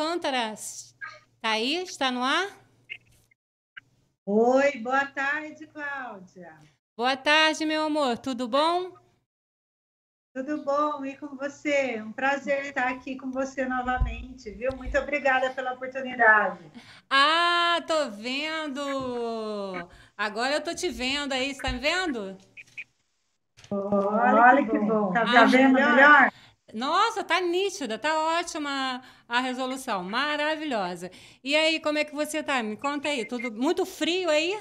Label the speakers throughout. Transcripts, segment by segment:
Speaker 1: Alcântara. Tá aí? Está no ar?
Speaker 2: Oi, boa tarde, Cláudia.
Speaker 1: Boa tarde, meu amor. Tudo bom?
Speaker 2: Tudo bom? E com você? Um prazer estar aqui com você novamente, viu? Muito obrigada pela oportunidade.
Speaker 1: Ah, tô vendo! Agora eu tô te vendo aí, você tá me vendo?
Speaker 2: Olha, que bom. Tá, tá vendo melhor? melhor?
Speaker 1: Nossa, tá nítida, tá ótima a resolução, maravilhosa. E aí, como é que você tá? Me conta aí, tudo muito frio aí?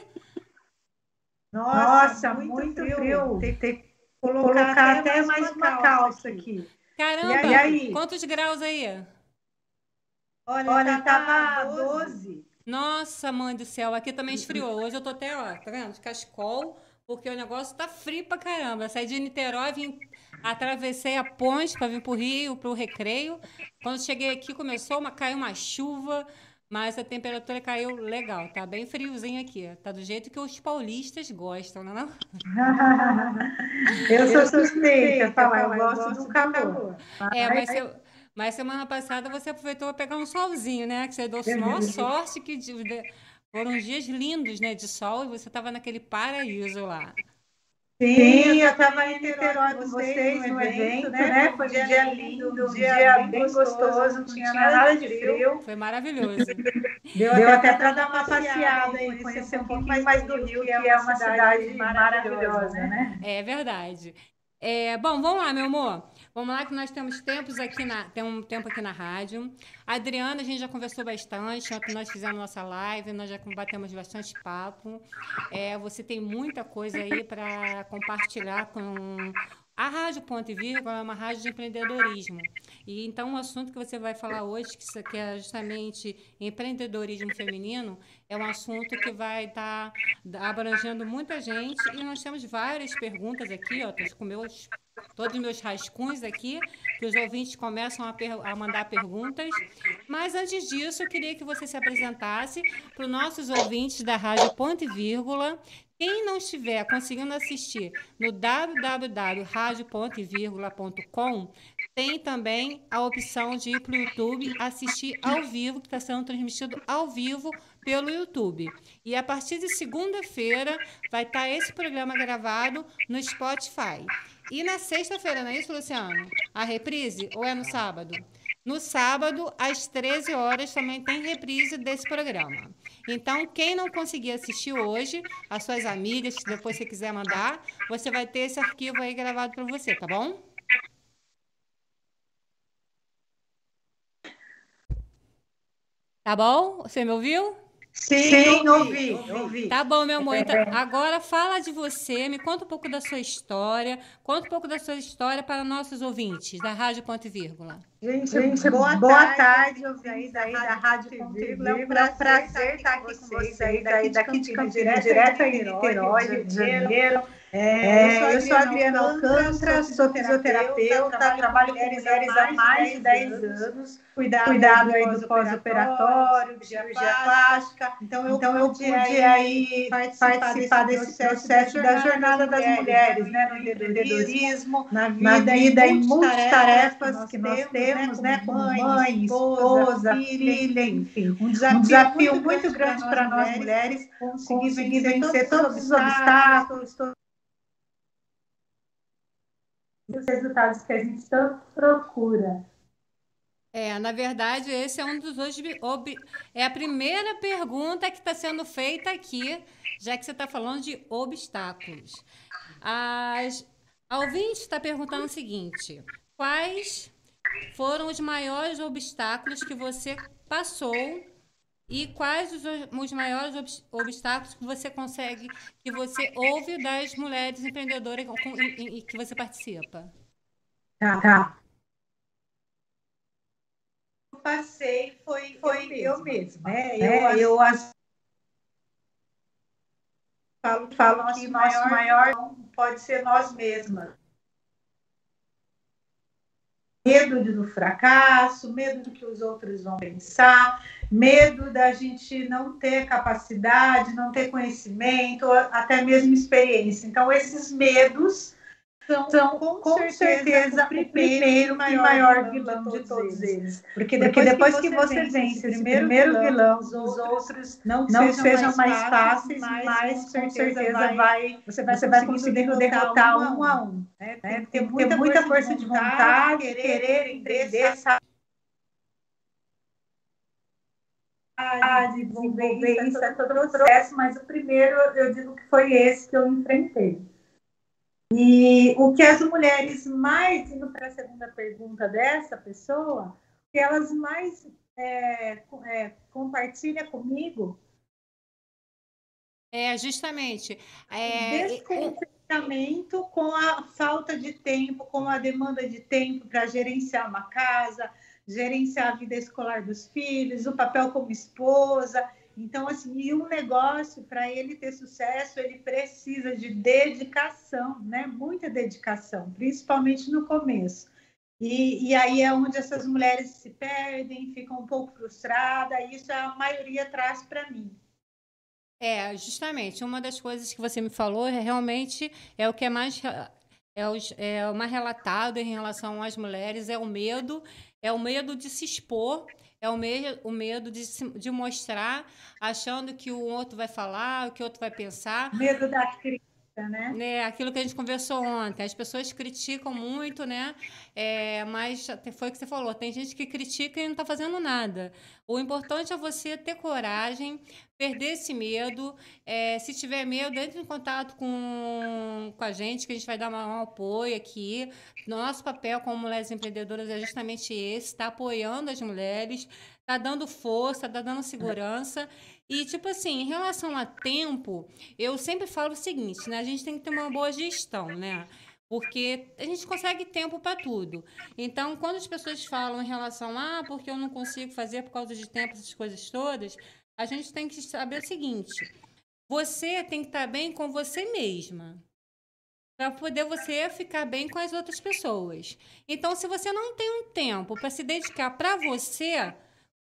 Speaker 2: Nossa, muito, muito frio. frio. Tem, tem que colocar, colocar até, mais uma calça aqui.
Speaker 1: Caramba, e aí? quantos graus aí?
Speaker 2: Olha, Olha tava 12.
Speaker 1: Nossa, mãe do céu, aqui também esfriou. Hoje eu tô até, ó, tá vendo? De cascol, porque o negócio tá frio pra caramba. Eu saí de Niterói, vim Atravessei a ponte para vir para o Rio, para o recreio. Quando cheguei aqui, começou uma, caiu uma chuva, mas a temperatura caiu legal. Tá bem friozinho aqui. Tá do jeito que os paulistas gostam, não é? Não?
Speaker 2: eu sou suspeita, falar, eu gosto do calor.
Speaker 1: É, mas eu, mas semana passada você aproveitou para pegar um solzinho, né? Que você deu maior sorte que foram dias lindos, né, de sol e você estava naquele paraíso lá.
Speaker 2: Sim, eu estava em Niterói com vocês no evento, né? né? Foi um dia lindo, um dia bem gostoso, não tinha nada de frio.
Speaker 1: Foi maravilhoso.
Speaker 2: Deu, Deu até para dar uma passeada e conhecer um pouquinho mais do Rio, que é uma cidade maravilhosa, né?
Speaker 1: É verdade. É, bom, vamos lá, meu amor. Vamos lá que nós temos tempos aqui na, tem um tempo aqui na rádio. A Adriana, a gente já conversou bastante. Ontem nós fizemos nossa live, nós já batemos bastante papo. É, você tem muita coisa aí para compartilhar com a Rádio Ponto e Vírgula é uma rádio de empreendedorismo. E então o assunto que você vai falar hoje, que é justamente empreendedorismo feminino, é um assunto que vai estar tá abrangendo muita gente. E nós temos várias perguntas aqui, ó, com meus todos os meus rascunhos aqui, que os ouvintes começam a, a, mandar perguntas. Mas antes disso, eu queria que você se apresentasse para os nossos ouvintes da Rádio Ponto e Vírgula. Quem não estiver conseguindo assistir no www.radiopontovírgula.com, tem também a opção de ir para o YouTube assistir ao vivo, que está sendo transmitido ao vivo pelo YouTube. E a partir de segunda-feira vai estar tá esse programa gravado no Spotify. E na sexta-feira, não é isso, Luciano? A reprise? Ou é no sábado? No sábado, às 13 horas, também tem reprise desse programa. Então, quem não conseguir assistir hoje, as suas amigas, se depois você quiser mandar, você vai ter esse arquivo aí gravado para você, tá bom? Tá bom? Você me ouviu?
Speaker 2: Sim, ouvi, ouvi.
Speaker 1: Tá bom, meu amor. Então, agora fala de você, me conta um pouco da sua história, conta um pouco da sua história para nossos ouvintes da Rádio Ponto e Vírgula.
Speaker 2: Gente, Gente boa, boa tarde, ouvintes aí da Rádio Ponto e Vírgula. É um prazer estar aqui com vocês aí, daqui de Campinas, direto aí em Niterói, Rio de Janeiro. É, eu sou a Adriana Alcântara, sou fisioterapeuta, trabalho com mulheres há mais de 10 anos, cuidado, cuidado aí do pós-operatório, cirurgia plástica. Então, eu, então, eu pude aí participar desse processo da jornada das mulheres, né, no empreendedorismo, na vida, e multitarefas que nós temos, né, como mãe, esposa, filha, enfim. Um desafio muito grande para nós mulheres conseguir vencer todos os obstáculos, os resultados que a gente tanto procura.
Speaker 1: É, na verdade, esse é um dos ob... é a primeira pergunta que está sendo feita aqui, já que você está falando de obstáculos. As... A ouvinte está perguntando o seguinte: quais foram os maiores obstáculos que você passou e quais os, os maiores ob, obstáculos que você consegue, que você ouve das mulheres empreendedoras com, e, e, que você participa?
Speaker 2: Tá. tá. Passei foi, foi eu mesma. Né? É, eu, eu as... falo, falo que nosso maior, maior pode ser nós mesmas medo do fracasso, medo do que os outros vão pensar, medo da gente não ter capacidade, não ter conhecimento, até mesmo experiência. Então, esses medos são, são com, com certeza, o primeiro e maior, maior vilão de todos eles. Porque depois, Porque depois que, você vence esse primeiro, vilão, os outros não, não sejam mais fáceis, mas com certeza vai, vai, você vai, você vai conseguir derrotar um a um. Né? Tem, tem, muita, muita força de vontade, querer entender, saber. desenvolver isso, é todo o processo, mas o primeiro eu digo que foi esse que eu enfrentei. E o que as mulheres mais, indo para a segunda pergunta dessa pessoa, que elas mais é, é, compartilham comigo.
Speaker 1: É, justamente.
Speaker 2: É, descontentamento com a falta de tempo, com a demanda de tempo para gerenciar uma casa, gerenciar a vida escolar dos filhos, o papel como esposa. Então, assim, e um negócio, para ele ter sucesso, ele precisa de dedicação, né? Muita dedicação, principalmente no começo. E, e aí é onde essas mulheres se perdem, ficam um pouco frustradas, e isso a maioria traz para mim.
Speaker 1: É, justamente, uma das coisas que você me falou é, realmente é o que é mais é, o, é mais relatado em relação às mulheres, é o medo, é o medo de se expor é o, medo, o medo de, se, de mostrar, achando que o outro vai falar, o que o outro vai pensar.
Speaker 2: Medo da crítica. Né?
Speaker 1: né? Aquilo que a gente conversou ontem. As pessoas criticam muito, né? É, mas foi o que você falou: tem gente que critica e não está fazendo nada. O importante é você ter coragem, perder esse medo. É, se tiver medo, entre em contato com, com a gente, que a gente vai dar um apoio aqui. Nosso papel como mulheres empreendedoras é justamente esse: está apoiando as mulheres, está dando força, está dando segurança. E, tipo assim, em relação a tempo, eu sempre falo o seguinte, né? A gente tem que ter uma boa gestão, né? Porque a gente consegue tempo para tudo. Então, quando as pessoas falam em relação a ah, porque eu não consigo fazer por causa de tempo, essas coisas todas, a gente tem que saber o seguinte: você tem que estar bem com você mesma. Para poder você ficar bem com as outras pessoas. Então, se você não tem um tempo para se dedicar para você,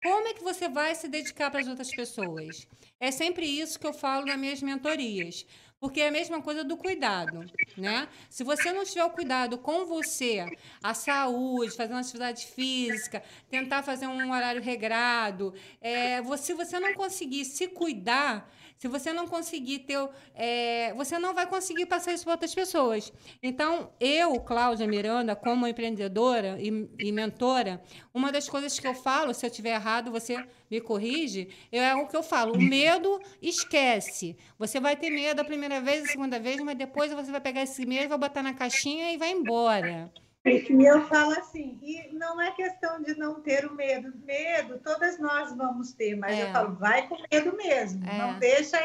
Speaker 1: como é que você vai se dedicar para as outras pessoas? É sempre isso que eu falo nas minhas mentorias. Porque é a mesma coisa do cuidado, né? Se você não tiver o cuidado com você, a saúde, fazer uma atividade física, tentar fazer um horário regrado, é, se você não conseguir se cuidar, se você não conseguir ter. É, você não vai conseguir passar isso para outras pessoas. Então, eu, Cláudia Miranda, como empreendedora e, e mentora, uma das coisas que eu falo, se eu estiver errado, você me corrige, é o que eu falo. O medo esquece. Você vai ter medo a primeira vez, a segunda vez, mas depois você vai pegar esse medo, vai botar na caixinha e vai embora.
Speaker 2: E eu falo assim, e não é questão de não ter o medo. Medo, todas nós vamos ter, mas é. eu falo, vai com medo mesmo. É. Não deixa,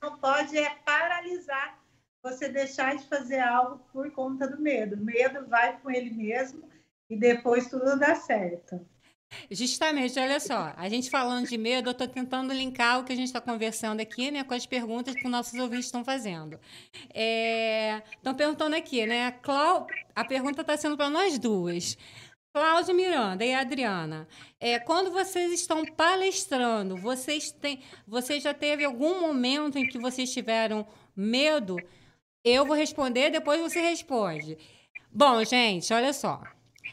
Speaker 2: não pode é paralisar você deixar de fazer algo por conta do medo. Medo vai com ele mesmo e depois tudo dá certo.
Speaker 1: Justamente, olha só, a gente falando de medo, eu estou tentando linkar o que a gente está conversando aqui, né, com as perguntas que nossos ouvintes estão fazendo. Estão é, perguntando aqui, né? Clau... A pergunta está sendo para nós duas. Cláudia Miranda e Adriana, é, quando vocês estão palestrando, vocês têm, você já teve algum momento em que vocês tiveram medo? Eu vou responder, depois você responde. Bom, gente, olha só.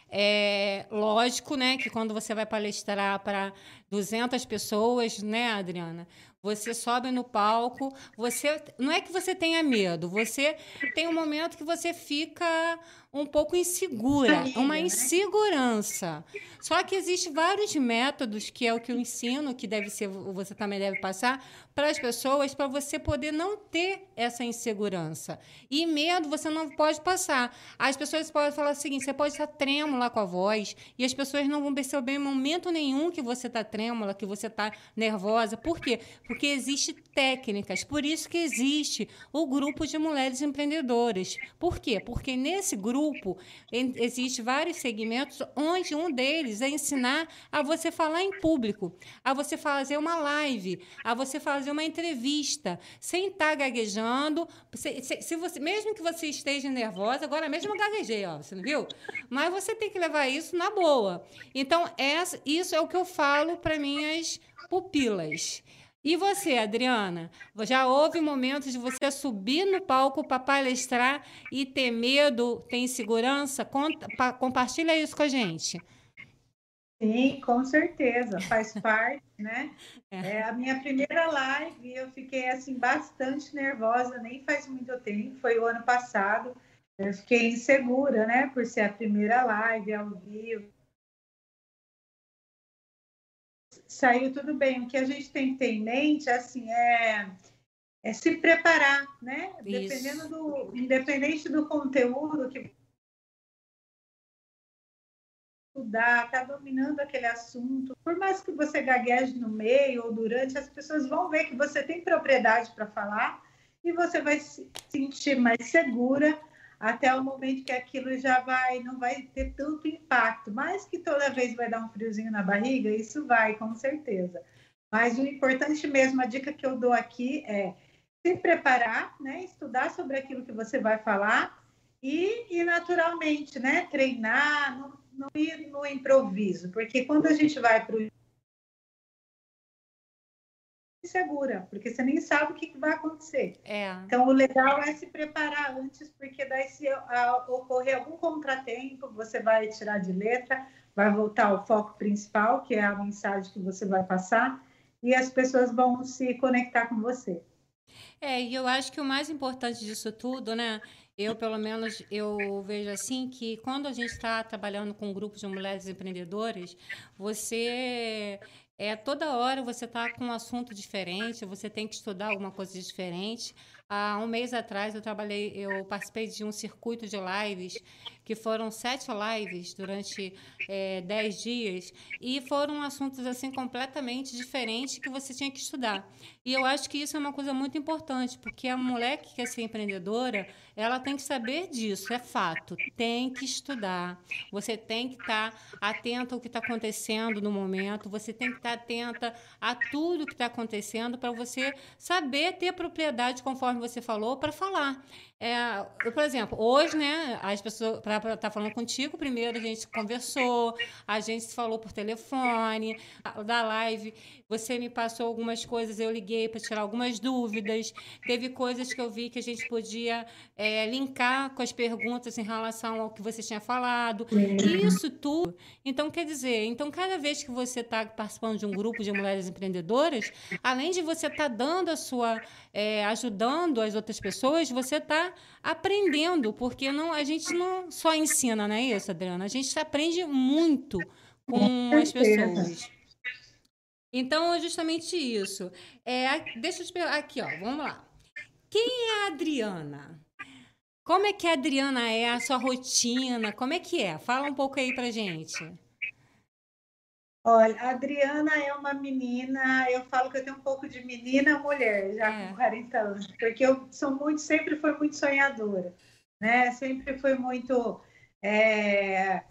Speaker 1: É lógico, né, que quando você vai palestrar para 200 pessoas, né, Adriana? Você sobe no palco, você não é que você tenha medo, você tem um momento que você fica um pouco insegura, uma né? insegurança. Só que existem vários métodos, que é o que eu ensino, que deve ser, você também deve passar, para as pessoas, para você poder não ter essa insegurança. E medo você não pode passar. As pessoas podem falar o seguinte: você pode estar trêmula com a voz, e as pessoas não vão perceber em momento nenhum que você está trêmula, que você está nervosa. Por quê? Porque existem técnicas. Por isso que existe o grupo de mulheres empreendedoras. Por quê? Porque nesse grupo existe vários segmentos, onde um deles é ensinar a você falar em público, a você fazer uma live, a você fazer fazer uma entrevista sem estar tá gaguejando. Se, se, se, você, mesmo que você esteja nervosa, agora mesmo eu gaguejei, ó, você não viu? Mas você tem que levar isso na boa. Então, essa, isso é o que eu falo para minhas pupilas. E você, Adriana? Já houve momentos de você subir no palco para palestrar e ter medo, ter insegurança? Conta, pa, compartilha isso com a gente.
Speaker 2: Sim, com certeza, faz parte, né? É. é. a minha primeira live, eu fiquei assim bastante nervosa, nem faz muito tempo, foi o ano passado. Eu fiquei insegura, né, por ser a primeira live ao vivo. Saiu tudo bem. O que a gente tem que ter em mente, assim, é, é se preparar, né? Isso. Dependendo do, independente do conteúdo que estudar, está dominando aquele assunto, por mais que você gagueje no meio ou durante, as pessoas vão ver que você tem propriedade para falar e você vai se sentir mais segura até o momento que aquilo já vai, não vai ter tanto impacto, mas que toda vez vai dar um friozinho na barriga, isso vai, com certeza. Mas o importante mesmo, a dica que eu dou aqui é se preparar, né, estudar sobre aquilo que você vai falar e, e naturalmente, né, treinar, não, não ir no improviso, porque quando a gente vai para o insegura, porque você nem sabe o que, vai acontecer. É. Então, o legal é se preparar antes, porque daí se a, ocorrer algum contratempo, você vai tirar de letra, vai voltar ao foco principal, que é a mensagem que você vai passar, e as pessoas vão se conectar com você.
Speaker 1: É, e eu acho que o mais importante disso tudo, né? Eu, pelo menos, eu vejo assim que quando a gente está trabalhando com um grupo de mulheres empreendedoras, você é toda hora você está com um assunto diferente, você tem que estudar alguma coisa diferente. Há um mês atrás eu trabalhei, eu participei de um circuito de lives que foram sete lives durante é, dez dias e foram assuntos assim completamente diferentes que você tinha que estudar. E eu acho que isso é uma coisa muito importante, porque a mulher que quer ser empreendedora, ela tem que saber disso, é fato. Tem que estudar. Você tem que estar tá atenta ao que está acontecendo no momento, você tem que estar tá atenta a tudo que está acontecendo para você saber ter propriedade, conforme você falou, para falar. É, eu, por exemplo, hoje, né, as pessoas, para estar tá falando contigo, primeiro a gente conversou, a gente se falou por telefone, da live, você me passou algumas coisas, eu liguei para tirar algumas dúvidas, teve coisas que eu vi que a gente podia é, linkar com as perguntas em relação ao que você tinha falado, isso tudo. Então, quer dizer, então cada vez que você está participando de um grupo de mulheres empreendedoras, além de você estar tá dando a sua, é, ajudando as outras pessoas, você está aprendendo, porque não, a gente não só ensina, não é isso, Adriana? A gente aprende muito com as pessoas. Então, é justamente isso. É, deixa eu te perguntar aqui, ó, vamos lá. Quem é a Adriana? Como é que a Adriana é, a sua rotina? Como é que é? Fala um pouco aí pra gente.
Speaker 2: Olha, a Adriana é uma menina, eu falo que eu tenho um pouco de menina mulher, já é. com 40 anos, porque eu sou muito, sempre fui muito sonhadora, né? Sempre fui muito é,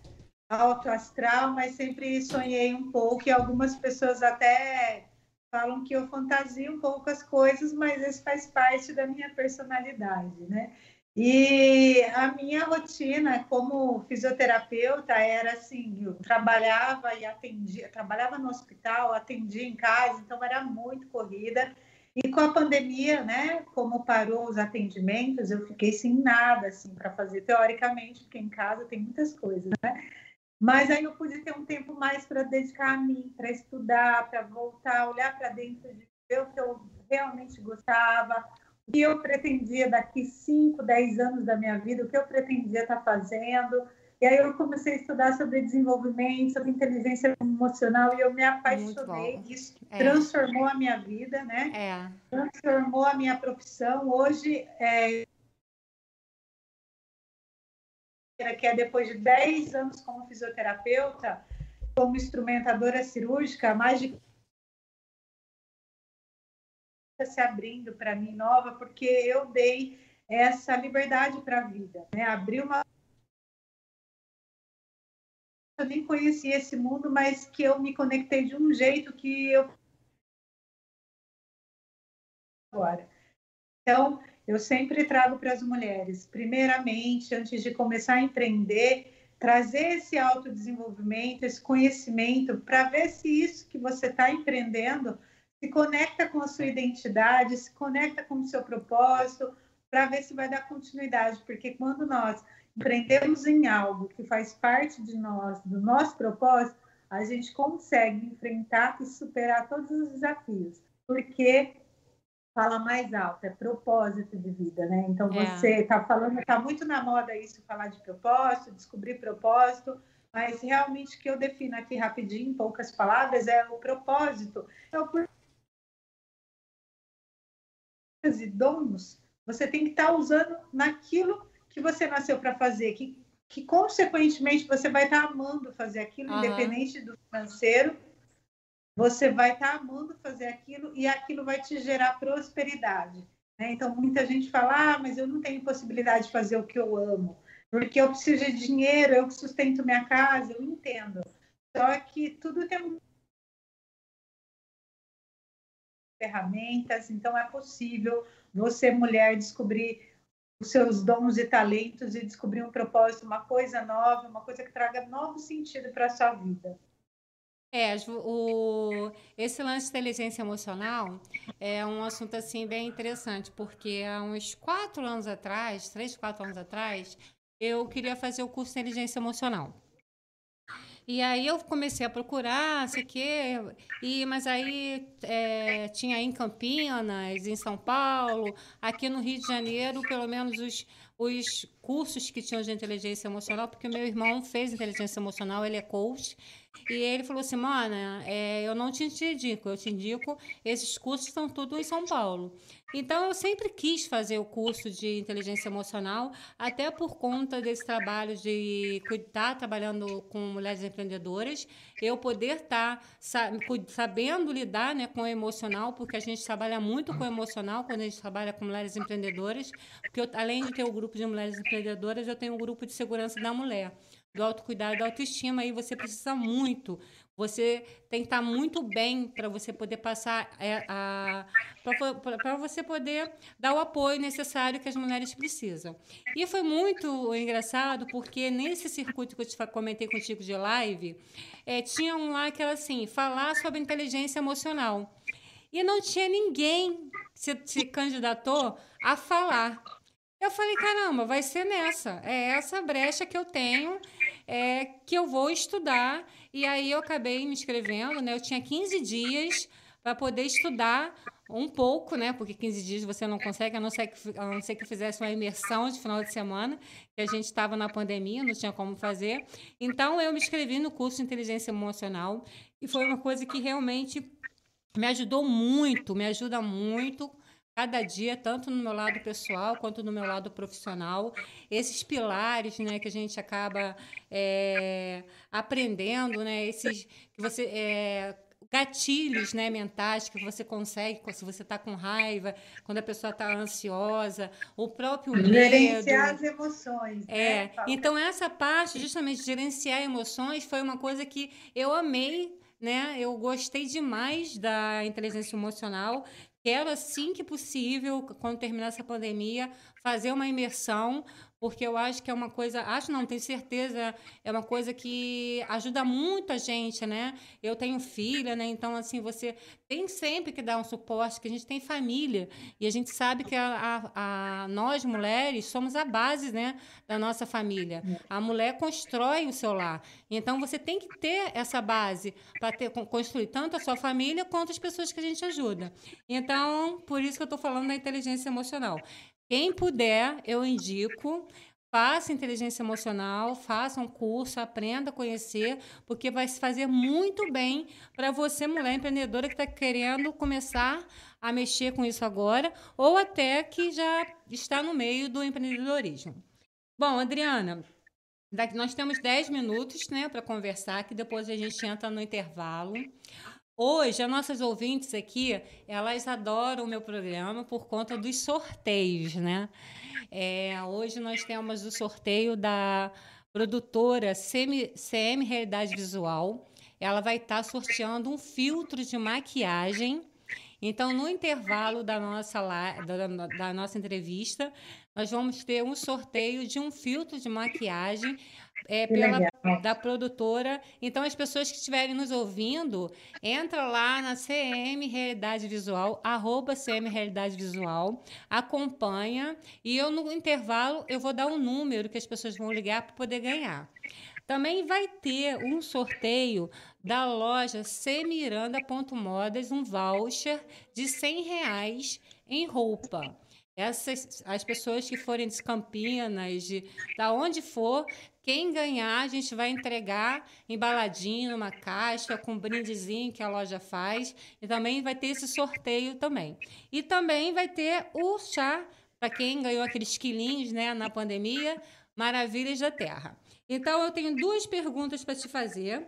Speaker 2: alto astral, mas sempre sonhei um pouco, e algumas pessoas até falam que eu fantasio um pouco as coisas, mas isso faz parte da minha personalidade, né? E a minha rotina como fisioterapeuta era assim, eu trabalhava e atendia, trabalhava no hospital, atendia em casa, então era muito corrida. E com a pandemia, né, como parou os atendimentos, eu fiquei sem nada assim para fazer teoricamente, porque em casa tem muitas coisas, né? Mas aí eu pude ter um tempo mais para dedicar a mim, para estudar, para voltar, olhar para dentro de ver o que eu realmente gostava, o que eu pretendia daqui 5, 10 anos da minha vida, o que eu pretendia estar tá fazendo. E aí eu comecei a estudar sobre desenvolvimento, sobre inteligência emocional e eu me apaixonei. Isso é. transformou a minha vida, né? É. Transformou a minha profissão. Hoje, é... que é depois de 10 anos como fisioterapeuta, como instrumentadora cirúrgica, mais de se abrindo para mim nova, porque eu dei essa liberdade para a vida, né? Abri uma eu nem conhecia esse mundo, mas que eu me conectei de um jeito que eu agora. Então, eu sempre trago para as mulheres, primeiramente, antes de começar a empreender, trazer esse autodesenvolvimento, esse conhecimento, para ver se isso que você está empreendendo se conecta com a sua identidade, se conecta com o seu propósito, para ver se vai dar continuidade, porque quando nós empreendemos em algo que faz parte de nós, do nosso propósito, a gente consegue enfrentar e superar todos os desafios, porque fala mais alto, é propósito de vida, né? Então é. você está falando, está muito na moda isso, falar de propósito, descobrir propósito, mas realmente o que eu defino aqui rapidinho, em poucas palavras, é o propósito. É o e dons você tem que estar tá usando naquilo que você nasceu para fazer, que, que consequentemente você vai estar tá amando fazer aquilo, uhum. independente do financeiro, você vai estar tá amando fazer aquilo e aquilo vai te gerar prosperidade. Né? Então, muita gente fala, ah, mas eu não tenho possibilidade de fazer o que eu amo, porque eu preciso de dinheiro, eu que sustento minha casa, eu entendo. Só que tudo tem ferramentas, então é possível você, mulher, descobrir os seus dons e talentos e descobrir um propósito, uma coisa nova, uma coisa que traga novo sentido para a sua vida.
Speaker 1: É, o, esse lance de inteligência emocional é um assunto assim bem interessante, porque há uns quatro anos atrás, três, quatro anos atrás, eu queria fazer o curso de inteligência emocional. E aí eu comecei a procurar, sei que, e mas aí é, tinha em Campinas, em São Paulo, aqui no Rio de Janeiro, pelo menos os, os cursos que tinham de inteligência emocional, porque meu irmão fez inteligência emocional, ele é coach, e ele falou assim, Mana, é, eu não te indico, eu te indico, esses cursos estão tudo em São Paulo. Então, eu sempre quis fazer o curso de inteligência emocional, até por conta desse trabalho de estar trabalhando com mulheres empreendedoras, eu poder estar sabendo lidar né, com o emocional, porque a gente trabalha muito com o emocional quando a gente trabalha com mulheres empreendedoras, porque eu, além de ter o grupo de mulheres empreendedoras, eu tenho o grupo de segurança da mulher do autocuidado, da autoestima, aí você precisa muito. Você tem que estar muito bem para você poder passar é, a, para você poder dar o apoio necessário que as mulheres precisam. E foi muito engraçado porque nesse circuito que eu te comentei contigo de live, é, tinha um lá que era assim, falar sobre inteligência emocional. E não tinha ninguém se, se candidatou a falar. Eu falei, caramba, vai ser nessa. É essa brecha que eu tenho, é, que eu vou estudar. E aí eu acabei me inscrevendo, né? Eu tinha 15 dias para poder estudar um pouco, né? Porque 15 dias você não consegue, a não ser que, a não ser que fizesse uma imersão de final de semana, que a gente estava na pandemia, não tinha como fazer. Então eu me inscrevi no curso de inteligência emocional e foi uma coisa que realmente me ajudou muito, me ajuda muito cada dia, tanto no meu lado pessoal quanto no meu lado profissional. Esses pilares né, que a gente acaba é, aprendendo, né, esses que você. É, gatilhos né, mentais que você consegue se você está com raiva, quando a pessoa está ansiosa, o próprio medo.
Speaker 2: Gerenciar as emoções.
Speaker 1: É. Né? Então, essa parte, justamente, gerenciar emoções, foi uma coisa que eu amei né? Eu gostei demais da inteligência emocional. Quero, assim que possível, quando terminar essa pandemia, fazer uma imersão porque eu acho que é uma coisa, acho não, tenho certeza, é uma coisa que ajuda muito a gente, né? Eu tenho filha, né? Então, assim, você tem sempre que dar um suporte, que a gente tem família, e a gente sabe que a, a, a nós, mulheres, somos a base, né, da nossa família. A mulher constrói o seu lar. Então, você tem que ter essa base para construir tanto a sua família quanto as pessoas que a gente ajuda. Então, por isso que eu estou falando da inteligência emocional. Quem puder, eu indico. Faça inteligência emocional, faça um curso, aprenda a conhecer, porque vai se fazer muito bem para você, mulher empreendedora, que está querendo começar a mexer com isso agora, ou até que já está no meio do empreendedorismo. Bom, Adriana, nós temos 10 minutos né, para conversar, que depois a gente entra no intervalo. Hoje, as nossas ouvintes aqui, elas adoram o meu programa por conta dos sorteios, né? É, hoje nós temos o sorteio da produtora CM, CM Realidade Visual. Ela vai estar sorteando um filtro de maquiagem Então, no intervalo da nossa, da, da nossa entrevista, nós vamos ter um sorteio de um filtro de maquiagem é, pela, da produtora. Então, as pessoas que estiverem nos ouvindo, entra lá na CM Realidade Visual, arroba CM Realidade Visual, acompanha e eu, no intervalo, eu vou dar um número que as pessoas vão ligar para poder ganhar. Também vai ter um sorteio da loja cmiranda.modas, um voucher de 100 reais em roupa. Essas, as pessoas que forem de Campinas, de da onde for, quem ganhar, a gente vai entregar embaladinho numa caixa com um brindezinho que a loja faz. E também vai ter esse sorteio também. E também vai ter o chá para quem ganhou aqueles quilinhos né, na pandemia, Maravilhas da Terra. Então, eu tenho duas perguntas para te fazer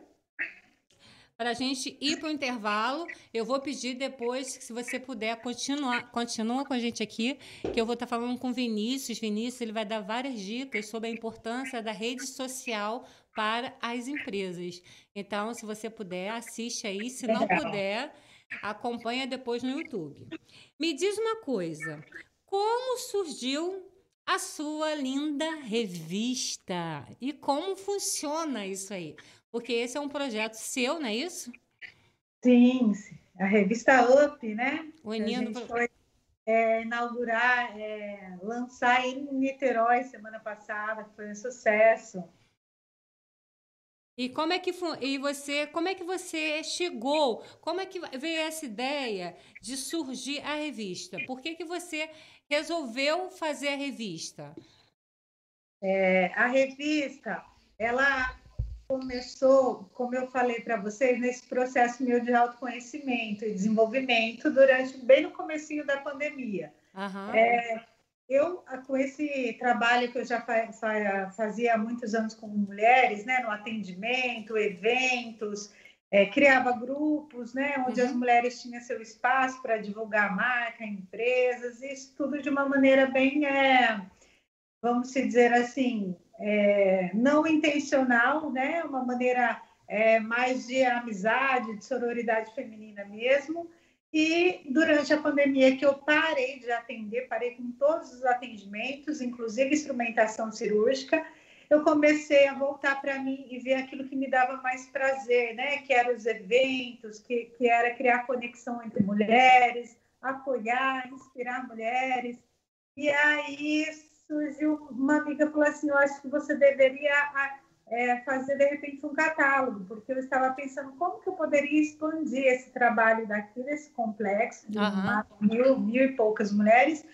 Speaker 1: para a gente ir para o intervalo. Eu vou pedir depois, se você puder, continuar, continua com a gente aqui, que eu vou estar tá falando com o Vinícius. Vinícius ele vai dar várias dicas sobre a importância da rede social para as empresas. Então, se você puder, assiste aí. Se não puder, acompanha depois no YouTube. Me diz uma coisa: como surgiu a sua linda revista e como funciona isso aí? Porque esse é um projeto seu, não é isso?
Speaker 2: Sim, a revista Up, né?
Speaker 1: O gente
Speaker 2: foi é, inaugurar, é, lançar em Niterói semana passada, que foi um sucesso.
Speaker 1: E como é que e você, como é que você chegou? Como é que veio essa ideia de surgir a revista? Por que, que você resolveu fazer a revista?
Speaker 2: É, a revista, ela começou, como eu falei para vocês, nesse processo meu de autoconhecimento e desenvolvimento durante bem no comecinho da pandemia.
Speaker 1: Uhum.
Speaker 2: É, eu, com esse trabalho que eu já fa fa fazia há muitos anos com mulheres, né, no atendimento, eventos, é, criava grupos, né, onde uhum. as mulheres tinham seu espaço para divulgar a marca, empresas, isso tudo de uma maneira bem, é, vamos dizer assim, é, não intencional, né? Uma maneira é, mais de amizade, de sororidade feminina mesmo. E durante a pandemia que eu parei de atender, parei com todos os atendimentos, inclusive instrumentação cirúrgica, eu comecei a voltar para mim e ver aquilo que me dava mais prazer, né? Que eram os eventos, que, que era criar conexão entre mulheres, apoiar, inspirar mulheres. E aí surgiu uma amiga falou assim, eu acho que você deveria é, fazer de repente um catálogo, porque eu estava pensando como que eu poderia expandir esse trabalho daqui desse complexo de uhum. mil, mil e poucas mulheres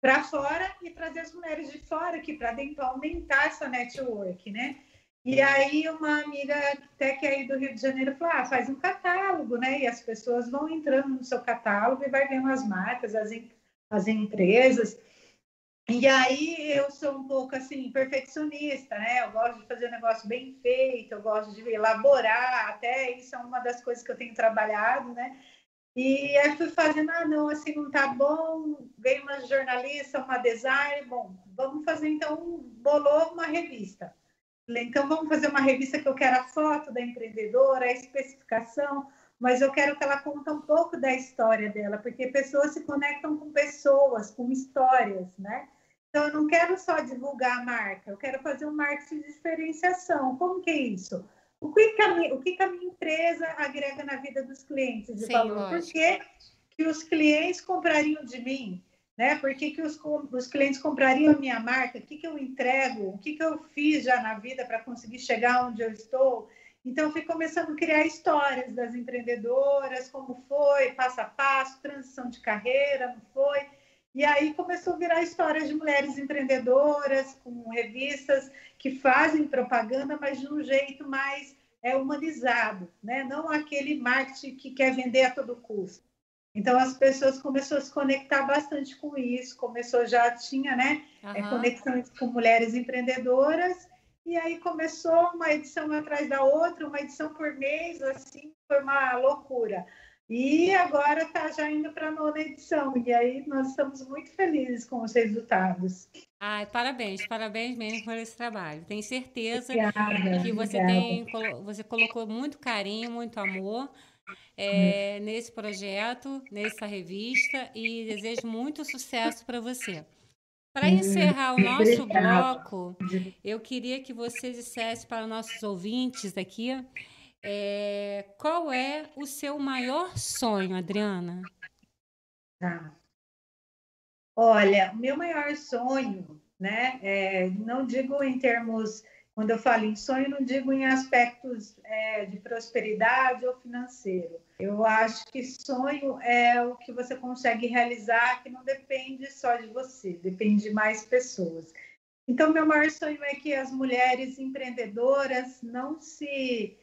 Speaker 2: para fora e trazer as mulheres de fora aqui para dentro aumentar essa network, né? E aí uma amiga até que é aí do Rio de Janeiro falou, ah, faz um catálogo, né? E as pessoas vão entrando no seu catálogo e vai vendo as marcas, as, as empresas. E aí eu sou um pouco assim perfeccionista, né? Eu gosto de fazer um negócio bem feito, eu gosto de elaborar, até isso é uma das coisas que eu tenho trabalhado, né? E aí fui fazendo, ah, não, assim não tá bom. Veio uma jornalista, uma designer, bom, vamos fazer então, bolou uma revista. Então vamos fazer uma revista que eu quero a foto da empreendedora, a especificação, mas eu quero que ela conte um pouco da história dela, porque pessoas se conectam com pessoas, com histórias, né? Então, eu não quero só divulgar a marca, eu quero fazer um marketing de diferenciação. Como que é isso? O que, que, a, minha, o que, que a minha empresa agrega na vida dos clientes de Sim, valor? Por que, que os clientes comprariam de mim? Né? Por que, que os, os clientes comprariam a minha marca? O que, que eu entrego? O que, que eu fiz já na vida para conseguir chegar onde eu estou? Então, eu fui começando a criar histórias das empreendedoras, como foi, passo a passo, transição de carreira, não foi. E aí começou a virar histórias de mulheres empreendedoras, com revistas que fazem propaganda, mas de um jeito mais é, humanizado, né? não aquele marketing que quer vender a todo custo. Então as pessoas começaram a se conectar bastante com isso, começou já tinha, né, uhum. é, conexões com mulheres empreendedoras e aí começou uma edição atrás da outra, uma edição por mês, assim, foi uma loucura. E agora está já indo para a nona edição. E aí nós estamos muito felizes com os resultados.
Speaker 1: Ai, parabéns, parabéns mesmo por esse trabalho. Tenho certeza obrigada, que você obrigada. tem, você colocou muito carinho, muito amor. é, nesse projeto, nessa revista e desejo muito sucesso para você. Para encerrar o nosso bloco, eu queria que você dissesse para nossos ouvintes aqui é, qual é o seu maior sonho, Adriana?
Speaker 2: Tá. Olha, o meu maior sonho, né? É, não digo em termos, quando eu falo em sonho, não digo em aspectos é, de prosperidade ou financeiro. Eu acho que sonho é o que você consegue realizar, que não depende só de você, depende de mais pessoas. Então, meu maior sonho é que as mulheres empreendedoras não se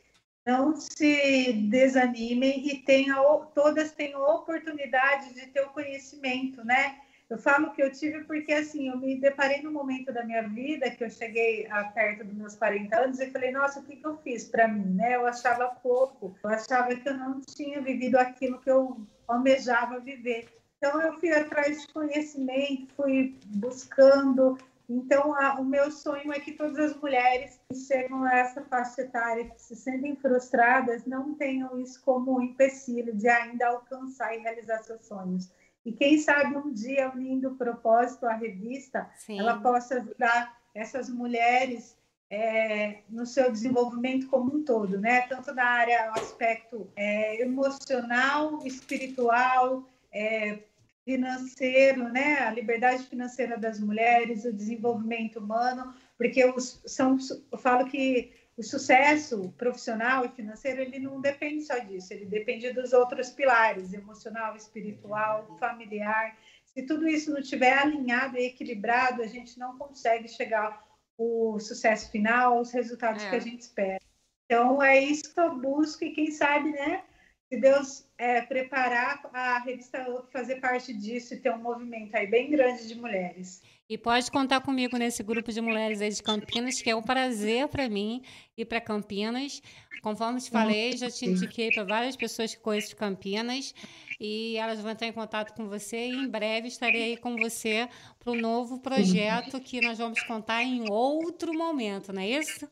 Speaker 2: não se desanimem e tenham, todas tenham oportunidade de ter o conhecimento, né? Eu falo que eu tive porque, assim, eu me deparei no momento da minha vida que eu cheguei a perto dos meus 40 anos e falei, nossa, o que, que eu fiz para mim, né? Eu achava pouco, eu achava que eu não tinha vivido aquilo que eu almejava viver. Então, eu fui atrás de conhecimento, fui buscando. Então, a, o meu sonho é que todas as mulheres que chegam a essa faixa etária, que se sentem frustradas, não tenham isso como um empecilho de ainda alcançar e realizar seus sonhos e quem sabe um dia, unindo o propósito à revista, Sim. ela possa ajudar essas mulheres é, no seu desenvolvimento como um todo, né? Tanto na área, aspecto é, emocional, espiritual, é, financeiro, né? A liberdade financeira das mulheres, o desenvolvimento humano, porque os, são, eu falo que o sucesso profissional e financeiro ele não depende só disso, ele depende dos outros pilares, emocional, espiritual, familiar. Se tudo isso não estiver alinhado e equilibrado, a gente não consegue chegar ao sucesso final, os resultados é. que a gente espera. Então é isso que eu busco e quem sabe, né? Se Deus é, preparar a revista fazer parte disso e ter um movimento aí bem grande de mulheres.
Speaker 1: E pode contar comigo nesse grupo de mulheres aí de Campinas, que é um prazer para mim ir para Campinas. Conforme te falei, já te indiquei para várias pessoas que conheço de Campinas e elas vão entrar em contato com você e em breve estarei aí com você para o novo projeto que nós vamos contar em outro momento, não é isso?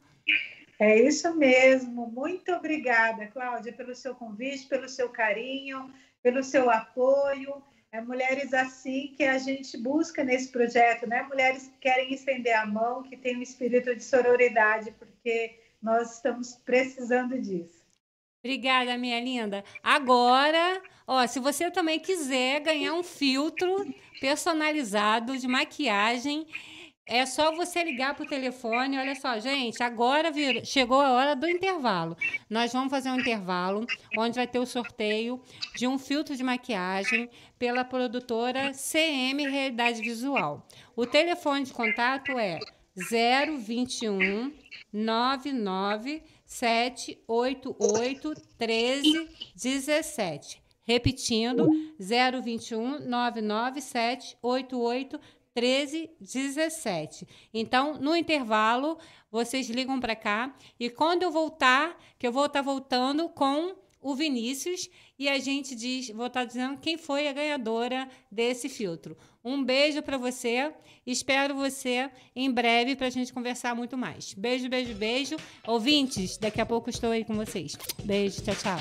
Speaker 2: É isso mesmo. Muito obrigada, Cláudia, pelo seu convite, pelo seu carinho, pelo seu apoio é mulheres assim que a gente busca nesse projeto, né? Mulheres que querem estender a mão, que têm um espírito de sororidade, porque nós estamos precisando disso.
Speaker 1: Obrigada, minha linda. Agora, ó, se você também quiser ganhar um filtro personalizado de maquiagem, é só você ligar para o telefone. Olha só, gente, agora vir, chegou a hora do intervalo. Nós vamos fazer um intervalo onde vai ter o sorteio de um filtro de maquiagem pela produtora CM Realidade Visual. O telefone de contato é 021 99 788 1317. Repetindo, 021 99 788 13, 17. Então, no intervalo, vocês ligam para cá e quando eu voltar, que eu vou estar tá voltando com o Vinícius e a gente diz, vou estar tá dizendo quem foi a ganhadora desse filtro. Um beijo para você. Espero você em breve para a gente conversar muito mais. Beijo, beijo, beijo. Ouvintes, daqui a pouco estou aí com vocês. Beijo, tchau, tchau.